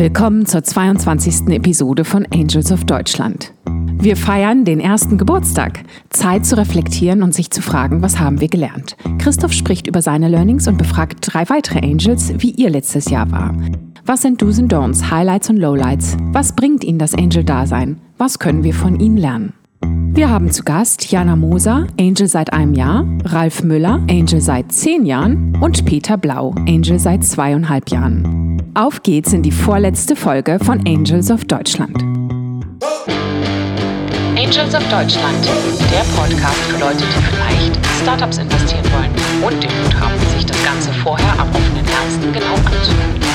Willkommen zur 22. Episode von Angels of Deutschland. Wir feiern den ersten Geburtstag. Zeit zu reflektieren und sich zu fragen, was haben wir gelernt. Christoph spricht über seine Learnings und befragt drei weitere Angels, wie ihr letztes Jahr war. Was sind Do's und Don'ts, Highlights und Lowlights? Was bringt ihnen das Angel-Dasein? Was können wir von ihnen lernen? Wir haben zu Gast Jana Moser, Angel seit einem Jahr, Ralf Müller, Angel seit zehn Jahren und Peter Blau, Angel seit zweieinhalb Jahren. Auf geht's in die vorletzte Folge von Angels of Deutschland. Angels of Deutschland, der Podcast für Leute, die vielleicht in Startups investieren wollen und den Mut haben, sich das Ganze vorher am offenen Herzen genau anzuhören.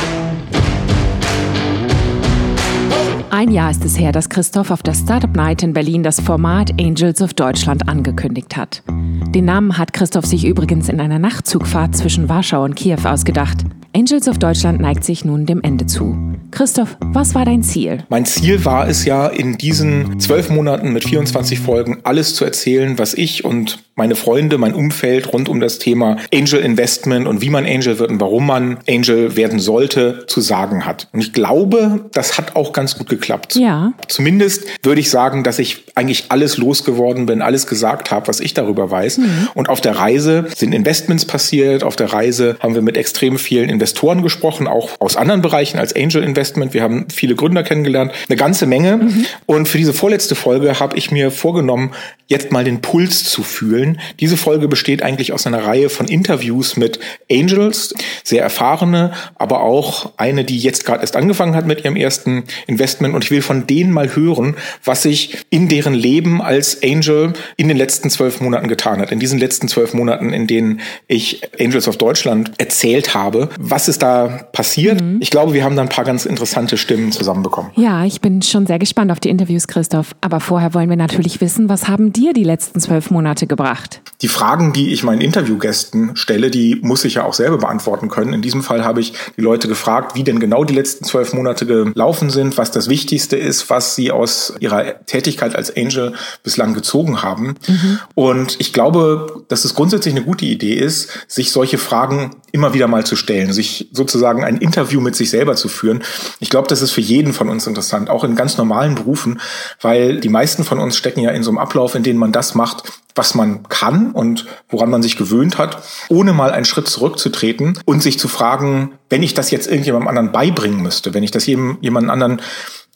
Ein Jahr ist es her, dass Christoph auf der Startup Night in Berlin das Format Angels of Deutschland angekündigt hat. Den Namen hat Christoph sich übrigens in einer Nachtzugfahrt zwischen Warschau und Kiew ausgedacht. Angels of Deutschland neigt sich nun dem Ende zu. Christoph, was war dein Ziel? Mein Ziel war es ja, in diesen zwölf Monaten mit 24 Folgen alles zu erzählen, was ich und meine Freunde, mein Umfeld rund um das Thema Angel Investment und wie man Angel wird und warum man Angel werden sollte, zu sagen hat. Und ich glaube, das hat auch ganz gut geklappt. Ja. Zumindest würde ich sagen, dass ich eigentlich alles losgeworden bin, alles gesagt habe, was ich darüber weiß. Mhm. Und auf der Reise sind Investments passiert. Auf der Reise haben wir mit extrem vielen Investoren gesprochen, auch aus anderen Bereichen als Angel Investment. Wir haben viele Gründer kennengelernt, eine ganze Menge. Mhm. Und für diese vorletzte Folge habe ich mir vorgenommen, jetzt mal den Puls zu fühlen. Diese Folge besteht eigentlich aus einer Reihe von Interviews mit Angels, sehr erfahrene, aber auch eine, die jetzt gerade erst angefangen hat mit ihrem ersten Investment. Und ich will von denen mal hören, was sich in deren Leben als Angel in den letzten zwölf Monaten getan hat. In diesen letzten zwölf Monaten, in denen ich Angels of Deutschland erzählt habe. Was ist da passiert? Mhm. Ich glaube, wir haben da ein paar ganz interessante Stimmen zusammenbekommen. Ja, ich bin schon sehr gespannt auf die Interviews, Christoph. Aber vorher wollen wir natürlich wissen, was haben dir die letzten zwölf Monate gebracht? Die Fragen, die ich meinen Interviewgästen stelle, die muss ich ja auch selber beantworten können. In diesem Fall habe ich die Leute gefragt, wie denn genau die letzten zwölf Monate gelaufen sind, was das Wichtigste ist, was sie aus ihrer Tätigkeit als Angel bislang gezogen haben. Mhm. Und ich glaube, dass es grundsätzlich eine gute Idee ist, sich solche Fragen immer wieder mal zu stellen, sich sozusagen ein Interview mit sich selber zu führen. Ich glaube, das ist für jeden von uns interessant, auch in ganz normalen Berufen, weil die meisten von uns stecken ja in so einem Ablauf, in dem man das macht, was man kann und woran man sich gewöhnt hat, ohne mal einen Schritt zurückzutreten und sich zu fragen, wenn ich das jetzt irgendjemandem anderen beibringen müsste, wenn ich das jedem, jemandem anderen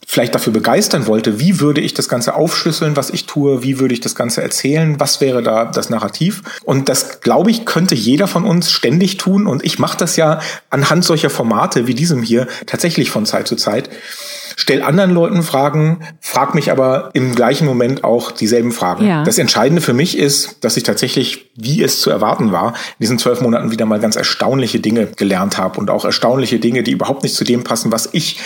vielleicht dafür begeistern wollte, wie würde ich das Ganze aufschlüsseln, was ich tue, wie würde ich das Ganze erzählen, was wäre da das Narrativ. Und das, glaube ich, könnte jeder von uns ständig tun. Und ich mache das ja anhand solcher Formate wie diesem hier tatsächlich von Zeit zu Zeit stell anderen Leuten Fragen, frag mich aber im gleichen Moment auch dieselben Fragen. Ja. Das Entscheidende für mich ist, dass ich tatsächlich, wie es zu erwarten war, in diesen zwölf Monaten wieder mal ganz erstaunliche Dinge gelernt habe und auch erstaunliche Dinge, die überhaupt nicht zu dem passen, was ich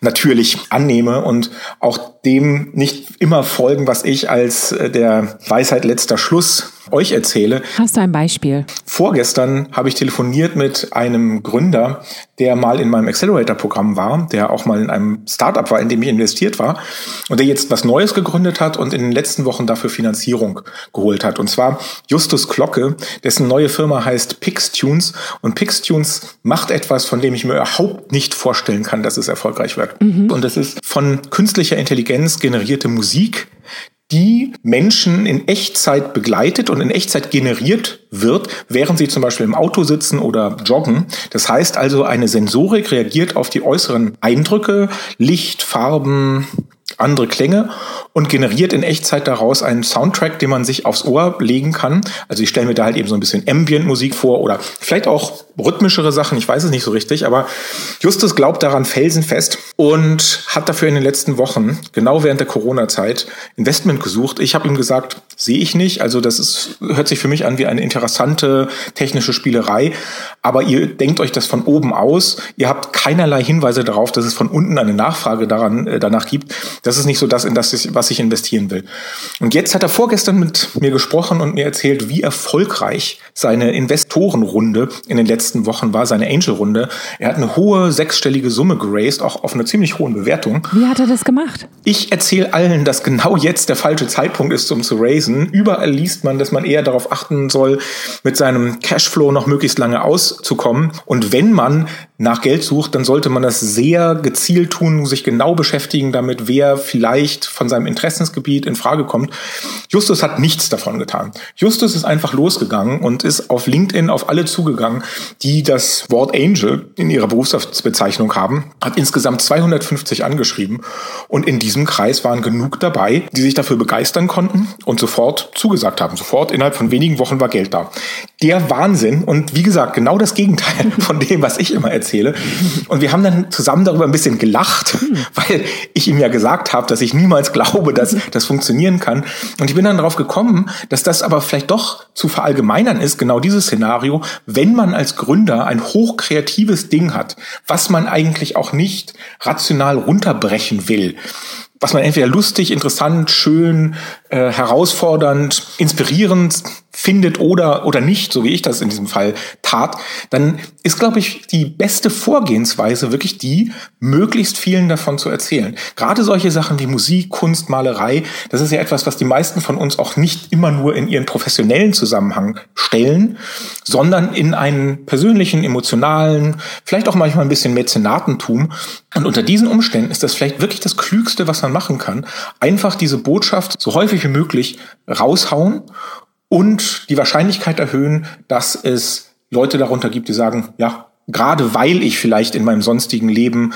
natürlich annehme und auch dem nicht immer folgen, was ich als äh, der Weisheit letzter Schluss euch erzähle. Hast du ein Beispiel? Vorgestern habe ich telefoniert mit einem Gründer, der mal in meinem Accelerator-Programm war, der auch mal in einem Startup war, in dem ich investiert war und der jetzt was Neues gegründet hat und in den letzten Wochen dafür Finanzierung geholt hat. Und zwar Justus Glocke, dessen neue Firma heißt Pixtunes und Pixtunes macht etwas, von dem ich mir überhaupt nicht vorstellen kann, dass es erfolgreich wird. Mhm. Und das ist von künstlicher Intelligenz generierte Musik, die Menschen in Echtzeit begleitet und in Echtzeit generiert wird, während sie zum Beispiel im Auto sitzen oder joggen. Das heißt also, eine Sensorik reagiert auf die äußeren Eindrücke, Licht, Farben, andere Klänge und generiert in Echtzeit daraus einen Soundtrack, den man sich aufs Ohr legen kann. Also ich stelle mir da halt eben so ein bisschen Ambient-Musik vor oder vielleicht auch rhythmischere Sachen, ich weiß es nicht so richtig, aber Justus glaubt daran felsenfest und hat dafür in den letzten Wochen, genau während der Corona-Zeit, Investment gesucht. Ich habe ihm gesagt, sehe ich nicht. Also das ist, hört sich für mich an wie eine interessante technische Spielerei, aber ihr denkt euch das von oben aus. Ihr habt keinerlei Hinweise darauf, dass es von unten eine Nachfrage daran, äh, danach gibt. Das ist nicht so das, in das, was ich investieren will. Und jetzt hat er vorgestern mit mir gesprochen und mir erzählt, wie erfolgreich seine Investorenrunde in den letzten Wochen war, seine Angel-Runde. Er hat eine hohe sechsstellige Summe geraced, auch auf eine ziemlich hohen Bewertung. Wie hat er das gemacht? Ich erzähle allen, dass genau jetzt der falsche Zeitpunkt ist, um zu raisen. Überall liest man, dass man eher darauf achten soll, mit seinem Cashflow noch möglichst lange auszukommen. Und wenn man nach Geld sucht, dann sollte man das sehr gezielt tun, sich genau beschäftigen damit, wer vielleicht von seinem Interessensgebiet in Frage kommt. Justus hat nichts davon getan. Justus ist einfach losgegangen und ist auf LinkedIn auf alle zugegangen, die das Wort Angel in ihrer Berufsbezeichnung haben, hat insgesamt 250 angeschrieben und in diesem Kreis waren genug dabei, die sich dafür begeistern konnten und sofort zugesagt haben. Sofort innerhalb von wenigen Wochen war Geld da. Der Wahnsinn und wie gesagt, genau das Gegenteil von dem, was ich immer erzähle. Und wir haben dann zusammen darüber ein bisschen gelacht, weil ich ihm ja gesagt habe, dass ich niemals glaube, dass das funktionieren kann. Und ich bin dann darauf gekommen, dass das aber vielleicht doch zu verallgemeinern ist, genau dieses Szenario, wenn man als Gründer ein hochkreatives Ding hat, was man eigentlich auch nicht rational runterbrechen will was man entweder lustig, interessant, schön, äh, herausfordernd, inspirierend findet oder, oder nicht, so wie ich das in diesem Fall tat, dann ist, glaube ich, die beste Vorgehensweise wirklich die, möglichst vielen davon zu erzählen. Gerade solche Sachen wie Musik, Kunst, Malerei, das ist ja etwas, was die meisten von uns auch nicht immer nur in ihren professionellen Zusammenhang stellen, sondern in einen persönlichen, emotionalen, vielleicht auch manchmal ein bisschen Mäzenatentum. Und unter diesen Umständen ist das vielleicht wirklich das Klügste, was man machen kann. Einfach diese Botschaft so häufig wie möglich raushauen und die Wahrscheinlichkeit erhöhen, dass es Leute darunter gibt, die sagen, ja, gerade weil ich vielleicht in meinem sonstigen Leben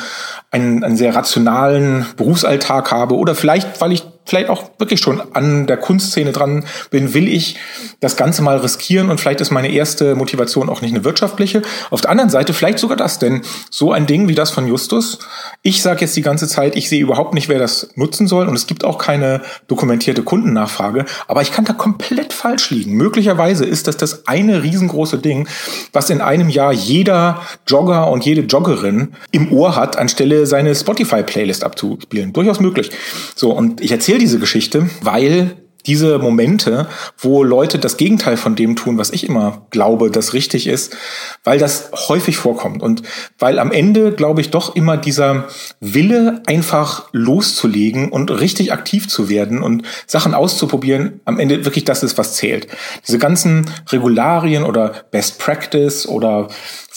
einen, einen sehr rationalen Berufsalltag habe oder vielleicht, weil ich vielleicht auch wirklich schon an der Kunstszene dran bin, will ich das Ganze mal riskieren und vielleicht ist meine erste Motivation auch nicht eine wirtschaftliche. Auf der anderen Seite vielleicht sogar das, denn so ein Ding wie das von Justus, ich sage jetzt die ganze Zeit, ich sehe überhaupt nicht, wer das nutzen soll und es gibt auch keine dokumentierte Kundennachfrage, aber ich kann da komplett falsch liegen. Möglicherweise ist das das eine riesengroße Ding, was in einem Jahr jeder Jogger und jede Joggerin im Ohr hat, anstelle seine Spotify-Playlist abzuspielen. Durchaus möglich. So, und ich erzähle diese Geschichte, weil diese Momente, wo Leute das Gegenteil von dem tun, was ich immer glaube, das richtig ist, weil das häufig vorkommt und weil am Ende, glaube ich, doch immer dieser Wille, einfach loszulegen und richtig aktiv zu werden und Sachen auszuprobieren, am Ende wirklich das ist, was zählt. Diese ganzen Regularien oder Best Practice oder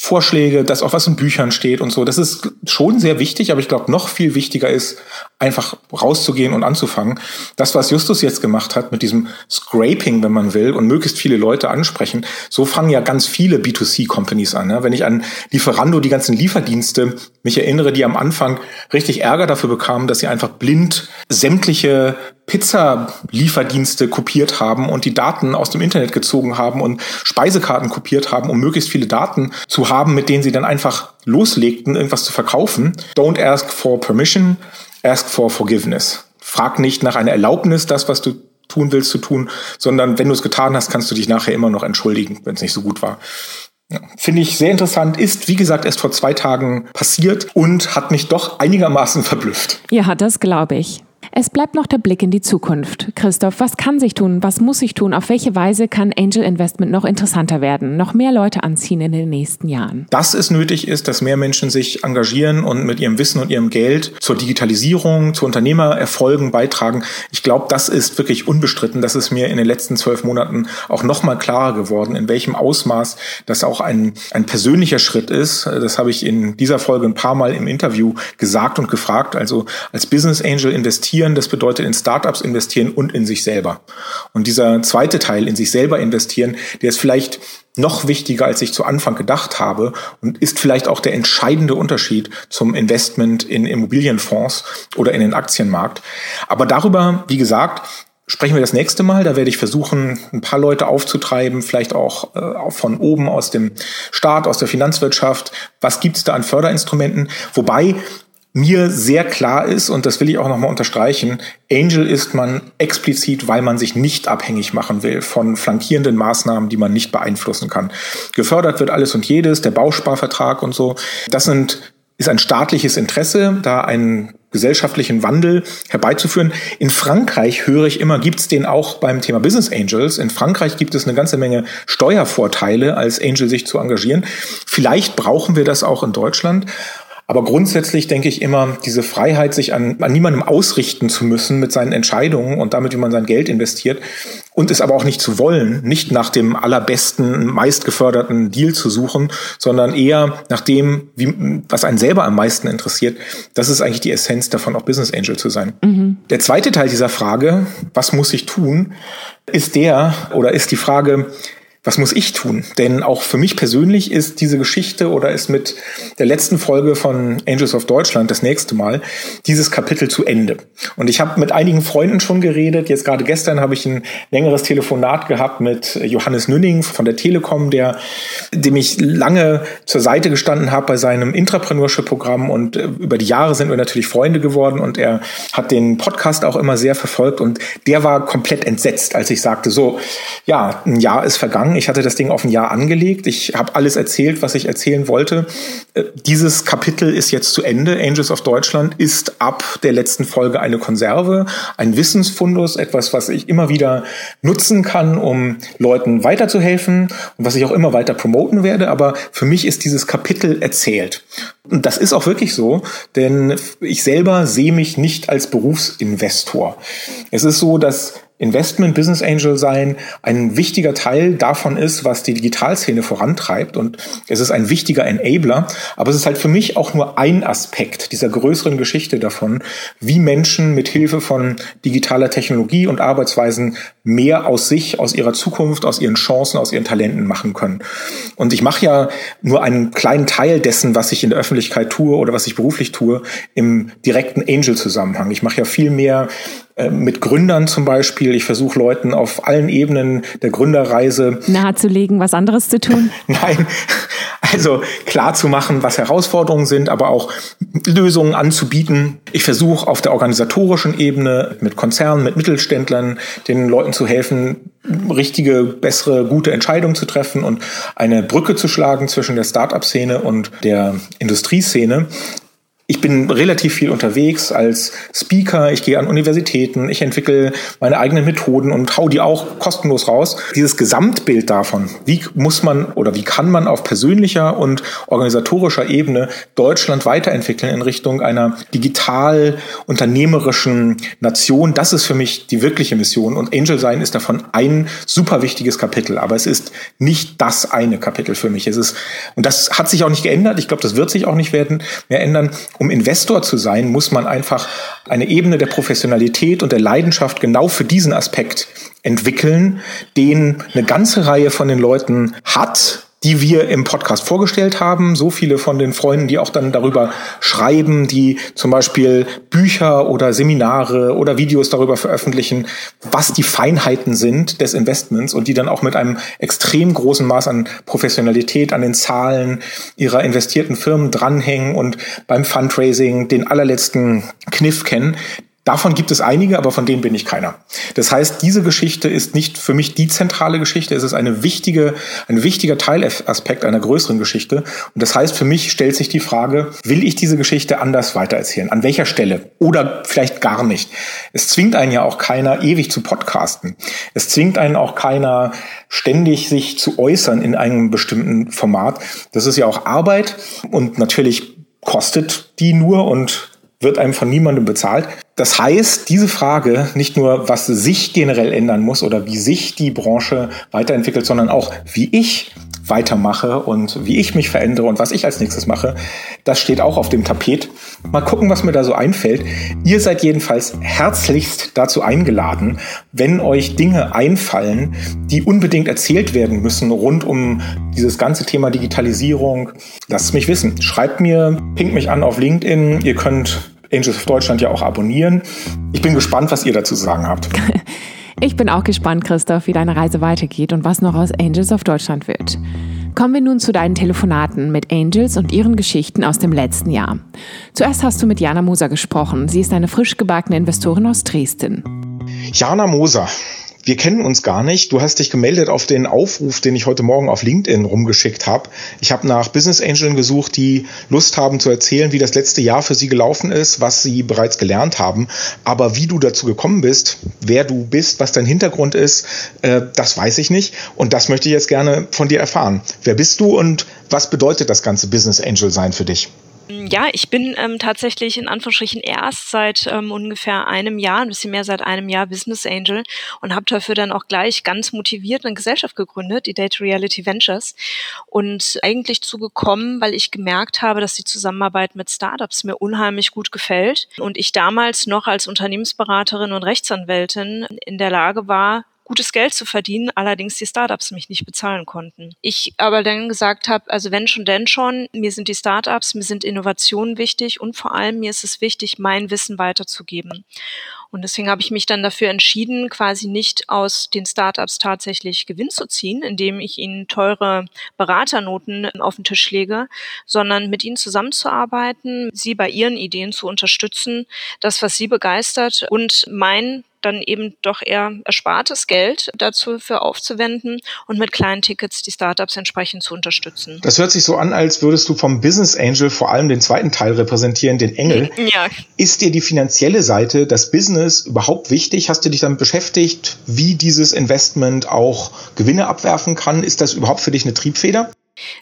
Vorschläge, dass auch was in Büchern steht und so. Das ist schon sehr wichtig, aber ich glaube, noch viel wichtiger ist, einfach rauszugehen und anzufangen. Das, was Justus jetzt gemacht hat mit diesem Scraping, wenn man will, und möglichst viele Leute ansprechen, so fangen ja ganz viele B2C-Companies an. Ne? Wenn ich an Lieferando, die ganzen Lieferdienste, mich erinnere, die am Anfang richtig Ärger dafür bekamen, dass sie einfach blind sämtliche Pizza-Lieferdienste kopiert haben und die Daten aus dem Internet gezogen haben und Speisekarten kopiert haben, um möglichst viele Daten zu haben, mit denen sie dann einfach loslegten, irgendwas zu verkaufen. Don't ask for permission, ask for forgiveness. Frag nicht nach einer Erlaubnis, das, was du tun willst, zu tun, sondern wenn du es getan hast, kannst du dich nachher immer noch entschuldigen, wenn es nicht so gut war. Finde ich sehr interessant, ist wie gesagt erst vor zwei Tagen passiert und hat mich doch einigermaßen verblüfft. Ja, das glaube ich. Es bleibt noch der Blick in die Zukunft. Christoph, was kann sich tun? Was muss sich tun? Auf welche Weise kann Angel Investment noch interessanter werden? Noch mehr Leute anziehen in den nächsten Jahren? Dass es nötig ist, dass mehr Menschen sich engagieren und mit ihrem Wissen und ihrem Geld zur Digitalisierung, zu Unternehmererfolgen beitragen. Ich glaube, das ist wirklich unbestritten. Das ist mir in den letzten zwölf Monaten auch noch mal klarer geworden, in welchem Ausmaß das auch ein, ein persönlicher Schritt ist. Das habe ich in dieser Folge ein paar Mal im Interview gesagt und gefragt. Also als Business Angel investieren investieren, das bedeutet in Startups investieren und in sich selber. Und dieser zweite Teil, in sich selber investieren, der ist vielleicht noch wichtiger, als ich zu Anfang gedacht habe und ist vielleicht auch der entscheidende Unterschied zum Investment in Immobilienfonds oder in den Aktienmarkt. Aber darüber, wie gesagt, sprechen wir das nächste Mal. Da werde ich versuchen, ein paar Leute aufzutreiben, vielleicht auch, äh, auch von oben aus dem Staat, aus der Finanzwirtschaft. Was gibt es da an Förderinstrumenten? Wobei mir sehr klar ist, und das will ich auch nochmal unterstreichen, Angel ist man explizit, weil man sich nicht abhängig machen will von flankierenden Maßnahmen, die man nicht beeinflussen kann. Gefördert wird alles und jedes, der Bausparvertrag und so. Das sind, ist ein staatliches Interesse, da einen gesellschaftlichen Wandel herbeizuführen. In Frankreich höre ich immer, gibt es den auch beim Thema Business Angels. In Frankreich gibt es eine ganze Menge Steuervorteile, als Angel sich zu engagieren. Vielleicht brauchen wir das auch in Deutschland. Aber grundsätzlich denke ich immer, diese Freiheit, sich an, an niemandem ausrichten zu müssen mit seinen Entscheidungen und damit, wie man sein Geld investiert, und es aber auch nicht zu wollen, nicht nach dem allerbesten, meistgeförderten Deal zu suchen, sondern eher nach dem, wie, was einen selber am meisten interessiert. Das ist eigentlich die Essenz davon, auch Business Angel zu sein. Mhm. Der zweite Teil dieser Frage, was muss ich tun, ist der oder ist die Frage, was muss ich tun? Denn auch für mich persönlich ist diese Geschichte oder ist mit der letzten Folge von Angels of Deutschland das nächste Mal dieses Kapitel zu Ende. Und ich habe mit einigen Freunden schon geredet. Jetzt gerade gestern habe ich ein längeres Telefonat gehabt mit Johannes Nünning von der Telekom, der, dem ich lange zur Seite gestanden habe bei seinem Intrapreneurship-Programm und äh, über die Jahre sind wir natürlich Freunde geworden und er hat den Podcast auch immer sehr verfolgt und der war komplett entsetzt, als ich sagte, so, ja, ein Jahr ist vergangen ich hatte das Ding auf ein Jahr angelegt. Ich habe alles erzählt, was ich erzählen wollte. Äh, dieses Kapitel ist jetzt zu Ende. Angels of Deutschland ist ab der letzten Folge eine Konserve, ein Wissensfundus, etwas, was ich immer wieder nutzen kann, um Leuten weiterzuhelfen und was ich auch immer weiter promoten werde. Aber für mich ist dieses Kapitel erzählt. Und das ist auch wirklich so, denn ich selber sehe mich nicht als Berufsinvestor. Es ist so, dass Investment Business Angel sein ein wichtiger Teil davon ist, was die Digitalszene vorantreibt und es ist ein wichtiger Enabler, aber es ist halt für mich auch nur ein Aspekt dieser größeren Geschichte davon, wie Menschen mit Hilfe von digitaler Technologie und Arbeitsweisen mehr aus sich, aus ihrer Zukunft, aus ihren Chancen, aus ihren Talenten machen können. Und ich mache ja nur einen kleinen Teil dessen, was ich in der Öffentlichkeit tue oder was ich beruflich tue, im direkten Angel-Zusammenhang. Ich mache ja viel mehr mit Gründern zum Beispiel. Ich versuche Leuten auf allen Ebenen der Gründerreise nahezulegen, was anderes zu tun. Nein, also klar zu machen, was Herausforderungen sind, aber auch Lösungen anzubieten. Ich versuche auf der organisatorischen Ebene mit Konzernen, mit Mittelständlern, den Leuten zu helfen, richtige, bessere, gute Entscheidungen zu treffen und eine Brücke zu schlagen zwischen der Start-up-Szene und der Industrieszene ich bin relativ viel unterwegs als Speaker, ich gehe an Universitäten, ich entwickle meine eigenen Methoden und hau die auch kostenlos raus. Dieses Gesamtbild davon, wie muss man oder wie kann man auf persönlicher und organisatorischer Ebene Deutschland weiterentwickeln in Richtung einer digital unternehmerischen Nation, das ist für mich die wirkliche Mission und Angel sein ist davon ein super wichtiges Kapitel, aber es ist nicht das eine Kapitel für mich. Es ist und das hat sich auch nicht geändert. Ich glaube, das wird sich auch nicht werden mehr ändern um Investor zu sein, muss man einfach eine Ebene der Professionalität und der Leidenschaft genau für diesen Aspekt entwickeln, den eine ganze Reihe von den Leuten hat, die wir im Podcast vorgestellt haben. So viele von den Freunden, die auch dann darüber schreiben, die zum Beispiel Bücher oder Seminare oder Videos darüber veröffentlichen, was die Feinheiten sind des Investments und die dann auch mit einem extrem großen Maß an Professionalität an den Zahlen ihrer investierten Firmen dranhängen und beim Fundraising den allerletzten Kniff kennen. Davon gibt es einige, aber von denen bin ich keiner. Das heißt, diese Geschichte ist nicht für mich die zentrale Geschichte. Es ist eine wichtige, ein wichtiger Teilaspekt einer größeren Geschichte. Und das heißt, für mich stellt sich die Frage, will ich diese Geschichte anders weitererzählen? An welcher Stelle? Oder vielleicht gar nicht. Es zwingt einen ja auch keiner, ewig zu podcasten. Es zwingt einen auch keiner, ständig sich zu äußern in einem bestimmten Format. Das ist ja auch Arbeit und natürlich kostet die nur und wird einem von niemandem bezahlt. Das heißt, diese Frage, nicht nur, was sich generell ändern muss oder wie sich die Branche weiterentwickelt, sondern auch, wie ich weitermache und wie ich mich verändere und was ich als nächstes mache, das steht auch auf dem Tapet. Mal gucken, was mir da so einfällt. Ihr seid jedenfalls herzlichst dazu eingeladen, wenn euch Dinge einfallen, die unbedingt erzählt werden müssen rund um dieses ganze Thema Digitalisierung. Lasst mich wissen. Schreibt mir, pinkt mich an auf LinkedIn. Ihr könnt Angels of Deutschland ja auch abonnieren. Ich bin gespannt, was ihr dazu zu sagen habt. Ich bin auch gespannt, Christoph, wie deine Reise weitergeht und was noch aus Angels of Deutschland wird. Kommen wir nun zu deinen Telefonaten mit Angels und ihren Geschichten aus dem letzten Jahr. Zuerst hast du mit Jana Moser gesprochen. Sie ist eine frisch gebackene Investorin aus Dresden. Jana Moser, wir kennen uns gar nicht. Du hast dich gemeldet auf den Aufruf, den ich heute Morgen auf LinkedIn rumgeschickt habe. Ich habe nach Business Angeln gesucht, die Lust haben zu erzählen, wie das letzte Jahr für sie gelaufen ist, was sie bereits gelernt haben. Aber wie du dazu gekommen bist, wer du bist, was dein Hintergrund ist, äh, das weiß ich nicht. Und das möchte ich jetzt gerne von dir erfahren. Wer bist du und was bedeutet das ganze Business Angel sein für dich? Ja, ich bin ähm, tatsächlich in Anführungsstrichen erst seit ähm, ungefähr einem Jahr, ein bisschen mehr seit einem Jahr Business Angel und habe dafür dann auch gleich ganz motiviert eine Gesellschaft gegründet, die Data Reality Ventures. Und eigentlich zugekommen, weil ich gemerkt habe, dass die Zusammenarbeit mit Startups mir unheimlich gut gefällt und ich damals noch als Unternehmensberaterin und Rechtsanwältin in der Lage war, gutes Geld zu verdienen, allerdings die Startups mich nicht bezahlen konnten. Ich aber dann gesagt habe, also wenn schon, denn schon, mir sind die Startups, mir sind Innovationen wichtig und vor allem mir ist es wichtig, mein Wissen weiterzugeben. Und deswegen habe ich mich dann dafür entschieden, quasi nicht aus den Startups tatsächlich Gewinn zu ziehen, indem ich ihnen teure Beraternoten auf den Tisch lege, sondern mit ihnen zusammenzuarbeiten, sie bei ihren Ideen zu unterstützen, das, was sie begeistert und mein dann eben doch eher erspartes Geld dazu für aufzuwenden und mit kleinen Tickets die Startups entsprechend zu unterstützen. Das hört sich so an, als würdest du vom Business Angel vor allem den zweiten Teil repräsentieren, den Engel. Ja. Ist dir die finanzielle Seite, das Business überhaupt wichtig? Hast du dich damit beschäftigt, wie dieses Investment auch Gewinne abwerfen kann? Ist das überhaupt für dich eine Triebfeder?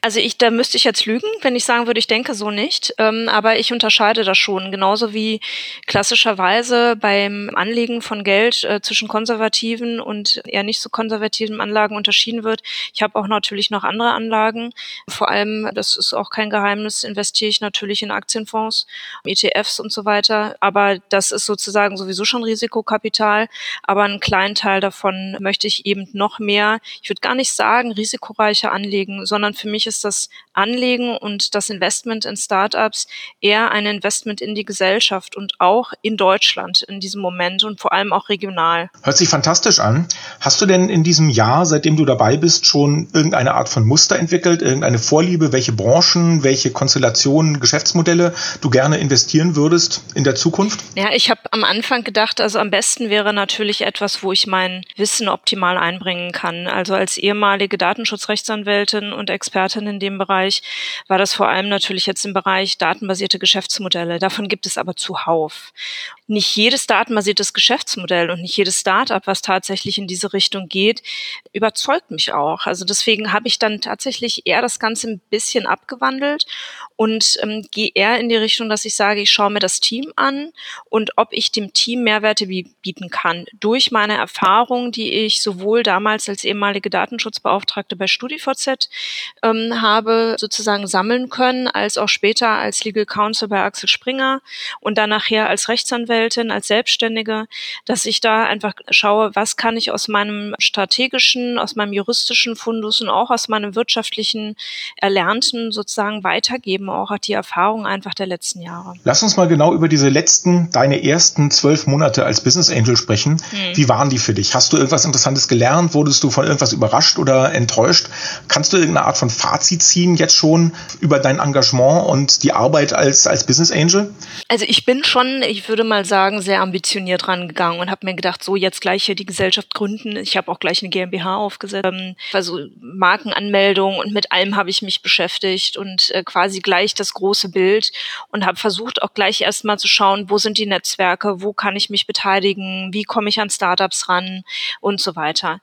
Also ich, da müsste ich jetzt lügen, wenn ich sagen würde, ich denke so nicht. Ähm, aber ich unterscheide das schon. Genauso wie klassischerweise beim Anlegen von Geld äh, zwischen konservativen und eher nicht so konservativen Anlagen unterschieden wird. Ich habe auch natürlich noch andere Anlagen. Vor allem, das ist auch kein Geheimnis, investiere ich natürlich in Aktienfonds, ETFs und so weiter. Aber das ist sozusagen sowieso schon Risikokapital. Aber einen kleinen Teil davon möchte ich eben noch mehr, ich würde gar nicht sagen, risikoreicher anlegen, sondern für mich ist das Anlegen und das Investment in Startups eher ein Investment in die Gesellschaft und auch in Deutschland in diesem Moment und vor allem auch regional. Hört sich fantastisch an. Hast du denn in diesem Jahr, seitdem du dabei bist, schon irgendeine Art von Muster entwickelt, irgendeine Vorliebe, welche Branchen, welche Konstellationen, Geschäftsmodelle du gerne investieren würdest in der Zukunft? Ja, ich habe am Anfang gedacht, also am besten wäre natürlich etwas, wo ich mein Wissen optimal einbringen kann. Also als ehemalige Datenschutzrechtsanwältin und Expertin Expertin in dem Bereich, war das vor allem natürlich jetzt im Bereich datenbasierte Geschäftsmodelle. Davon gibt es aber zuhauf. Nicht jedes datenbasiertes Geschäftsmodell und nicht jedes Startup, was tatsächlich in diese Richtung geht, überzeugt mich auch. Also deswegen habe ich dann tatsächlich eher das Ganze ein bisschen abgewandelt und ähm, gehe eher in die Richtung, dass ich sage, ich schaue mir das Team an und ob ich dem Team Mehrwerte bieten kann. Durch meine Erfahrung, die ich sowohl damals als ehemalige Datenschutzbeauftragte bei StudiVZ ähm, habe sozusagen sammeln können, als auch später als Legal Counsel bei Axel Springer und dann nachher als Rechtsanwältin, als Selbstständige, dass ich da einfach schaue, was kann ich aus meinem strategischen, aus meinem juristischen Fundus und auch aus meinem wirtschaftlichen Erlernten sozusagen weitergeben, auch die Erfahrung einfach der letzten Jahre. Lass uns mal genau über diese letzten, deine ersten zwölf Monate als Business Angel sprechen. Hm. Wie waren die für dich? Hast du irgendwas Interessantes gelernt? Wurdest du von irgendwas überrascht oder enttäuscht? Kannst du irgendeine Art von Fazit ziehen jetzt schon über dein Engagement und die Arbeit als, als Business Angel? Also ich bin schon, ich würde mal sagen, sehr ambitioniert rangegangen und habe mir gedacht, so jetzt gleich hier die Gesellschaft gründen. Ich habe auch gleich eine GmbH aufgesetzt, ähm, also Markenanmeldung und mit allem habe ich mich beschäftigt und äh, quasi gleich das große Bild und habe versucht auch gleich erstmal zu schauen, wo sind die Netzwerke, wo kann ich mich beteiligen, wie komme ich an Startups ran und so weiter.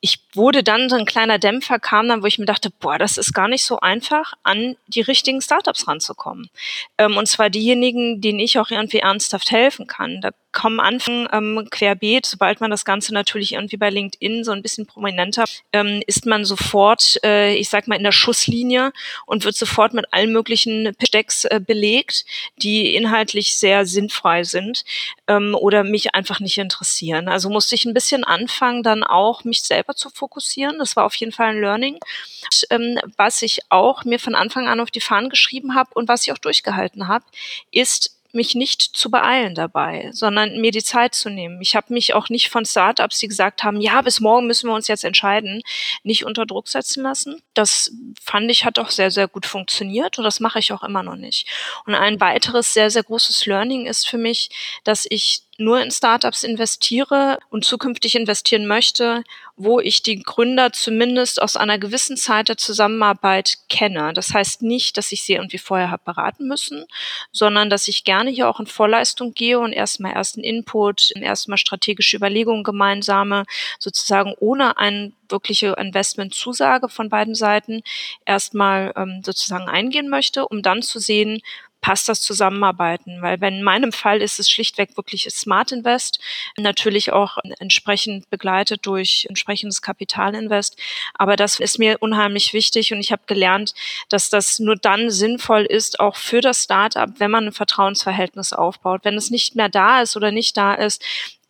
Ich wurde dann so ein kleiner Dämpfer kam dann, wo ich mir dachte, boah, das ist gar nicht so einfach, an die richtigen Startups ranzukommen. Ähm, und zwar diejenigen, denen ich auch irgendwie ernsthaft helfen kann. Da kommen Anfang ähm, querbeet, sobald man das Ganze natürlich irgendwie bei LinkedIn so ein bisschen prominenter, ähm, ist man sofort, äh, ich sag mal, in der Schusslinie und wird sofort mit allen möglichen Pitch äh, belegt, die inhaltlich sehr sinnfrei sind ähm, oder mich einfach nicht interessieren. Also musste ich ein bisschen anfangen, dann auch mich selber zu fokussieren. Das war auf jeden Fall ein Learning. Und, ähm, was ich auch mir von Anfang an auf die Fahnen geschrieben habe und was ich auch durchgehalten habe, ist mich nicht zu beeilen dabei, sondern mir die Zeit zu nehmen. Ich habe mich auch nicht von Startups, die gesagt haben, ja, bis morgen müssen wir uns jetzt entscheiden, nicht unter Druck setzen lassen. Das fand ich hat auch sehr, sehr gut funktioniert und das mache ich auch immer noch nicht. Und ein weiteres sehr, sehr großes Learning ist für mich, dass ich nur in Startups investiere und zukünftig investieren möchte, wo ich die Gründer zumindest aus einer gewissen Zeit der Zusammenarbeit kenne. Das heißt nicht, dass ich sie irgendwie vorher habe beraten müssen, sondern dass ich gerne hier auch in Vorleistung gehe und erstmal ersten Input, erstmal strategische Überlegungen gemeinsame, sozusagen ohne eine wirkliche Investmentzusage von beiden Seiten erstmal ähm, sozusagen eingehen möchte, um dann zu sehen, passt das Zusammenarbeiten? Weil wenn in meinem Fall ist es schlichtweg wirklich Smart Invest, natürlich auch entsprechend begleitet durch entsprechendes Kapitalinvest. Aber das ist mir unheimlich wichtig und ich habe gelernt, dass das nur dann sinnvoll ist, auch für das Startup, wenn man ein Vertrauensverhältnis aufbaut. Wenn es nicht mehr da ist oder nicht da ist,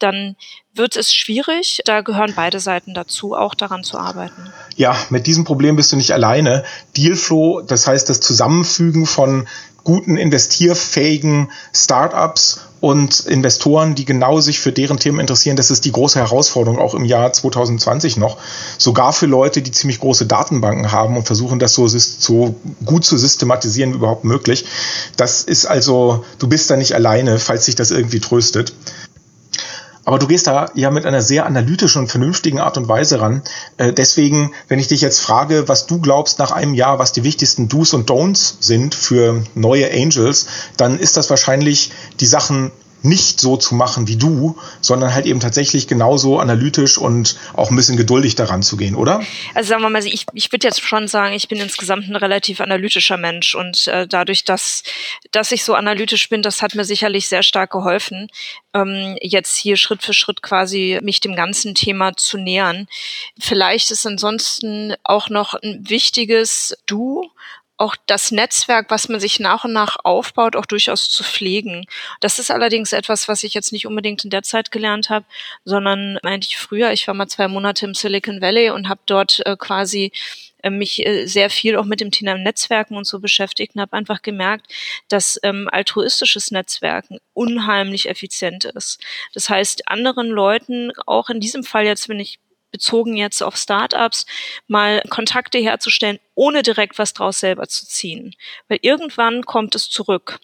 dann wird es schwierig. Da gehören beide Seiten dazu, auch daran zu arbeiten. Ja, mit diesem Problem bist du nicht alleine. Dealflow, das heißt das Zusammenfügen von guten investierfähigen Startups und Investoren, die genau sich für deren Themen interessieren. Das ist die große Herausforderung auch im Jahr 2020 noch. Sogar für Leute, die ziemlich große Datenbanken haben und versuchen, das so, so gut zu systematisieren wie überhaupt möglich. Das ist also, du bist da nicht alleine, falls sich das irgendwie tröstet. Aber du gehst da ja mit einer sehr analytischen und vernünftigen Art und Weise ran. Äh, deswegen, wenn ich dich jetzt frage, was du glaubst nach einem Jahr, was die wichtigsten Do's und Don'ts sind für neue Angels, dann ist das wahrscheinlich die Sachen nicht so zu machen wie du, sondern halt eben tatsächlich genauso analytisch und auch ein bisschen geduldig daran zu gehen, oder? Also sagen wir mal, ich, ich würde jetzt schon sagen, ich bin insgesamt ein relativ analytischer Mensch und äh, dadurch, dass, dass ich so analytisch bin, das hat mir sicherlich sehr stark geholfen, ähm, jetzt hier Schritt für Schritt quasi mich dem ganzen Thema zu nähern. Vielleicht ist ansonsten auch noch ein wichtiges Du auch das Netzwerk, was man sich nach und nach aufbaut, auch durchaus zu pflegen. Das ist allerdings etwas, was ich jetzt nicht unbedingt in der Zeit gelernt habe, sondern eigentlich früher. Ich war mal zwei Monate im Silicon Valley und habe dort äh, quasi äh, mich äh, sehr viel auch mit dem Thema Netzwerken und so beschäftigt und habe einfach gemerkt, dass ähm, altruistisches Netzwerken unheimlich effizient ist. Das heißt, anderen Leuten, auch in diesem Fall jetzt, wenn ich bezogen jetzt auf Startups, mal Kontakte herzustellen, ohne direkt was draus selber zu ziehen. Weil irgendwann kommt es zurück.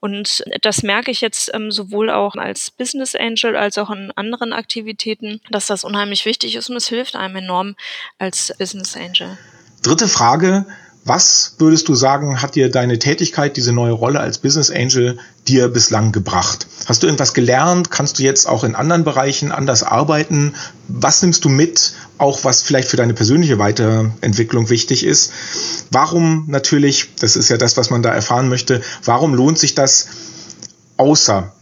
Und das merke ich jetzt ähm, sowohl auch als Business Angel als auch in anderen Aktivitäten, dass das unheimlich wichtig ist und es hilft einem enorm als Business Angel. Dritte Frage. Was würdest du sagen, hat dir deine Tätigkeit, diese neue Rolle als Business Angel dir bislang gebracht? Hast du irgendwas gelernt? Kannst du jetzt auch in anderen Bereichen anders arbeiten? Was nimmst du mit, auch was vielleicht für deine persönliche Weiterentwicklung wichtig ist? Warum natürlich, das ist ja das, was man da erfahren möchte, warum lohnt sich das außer,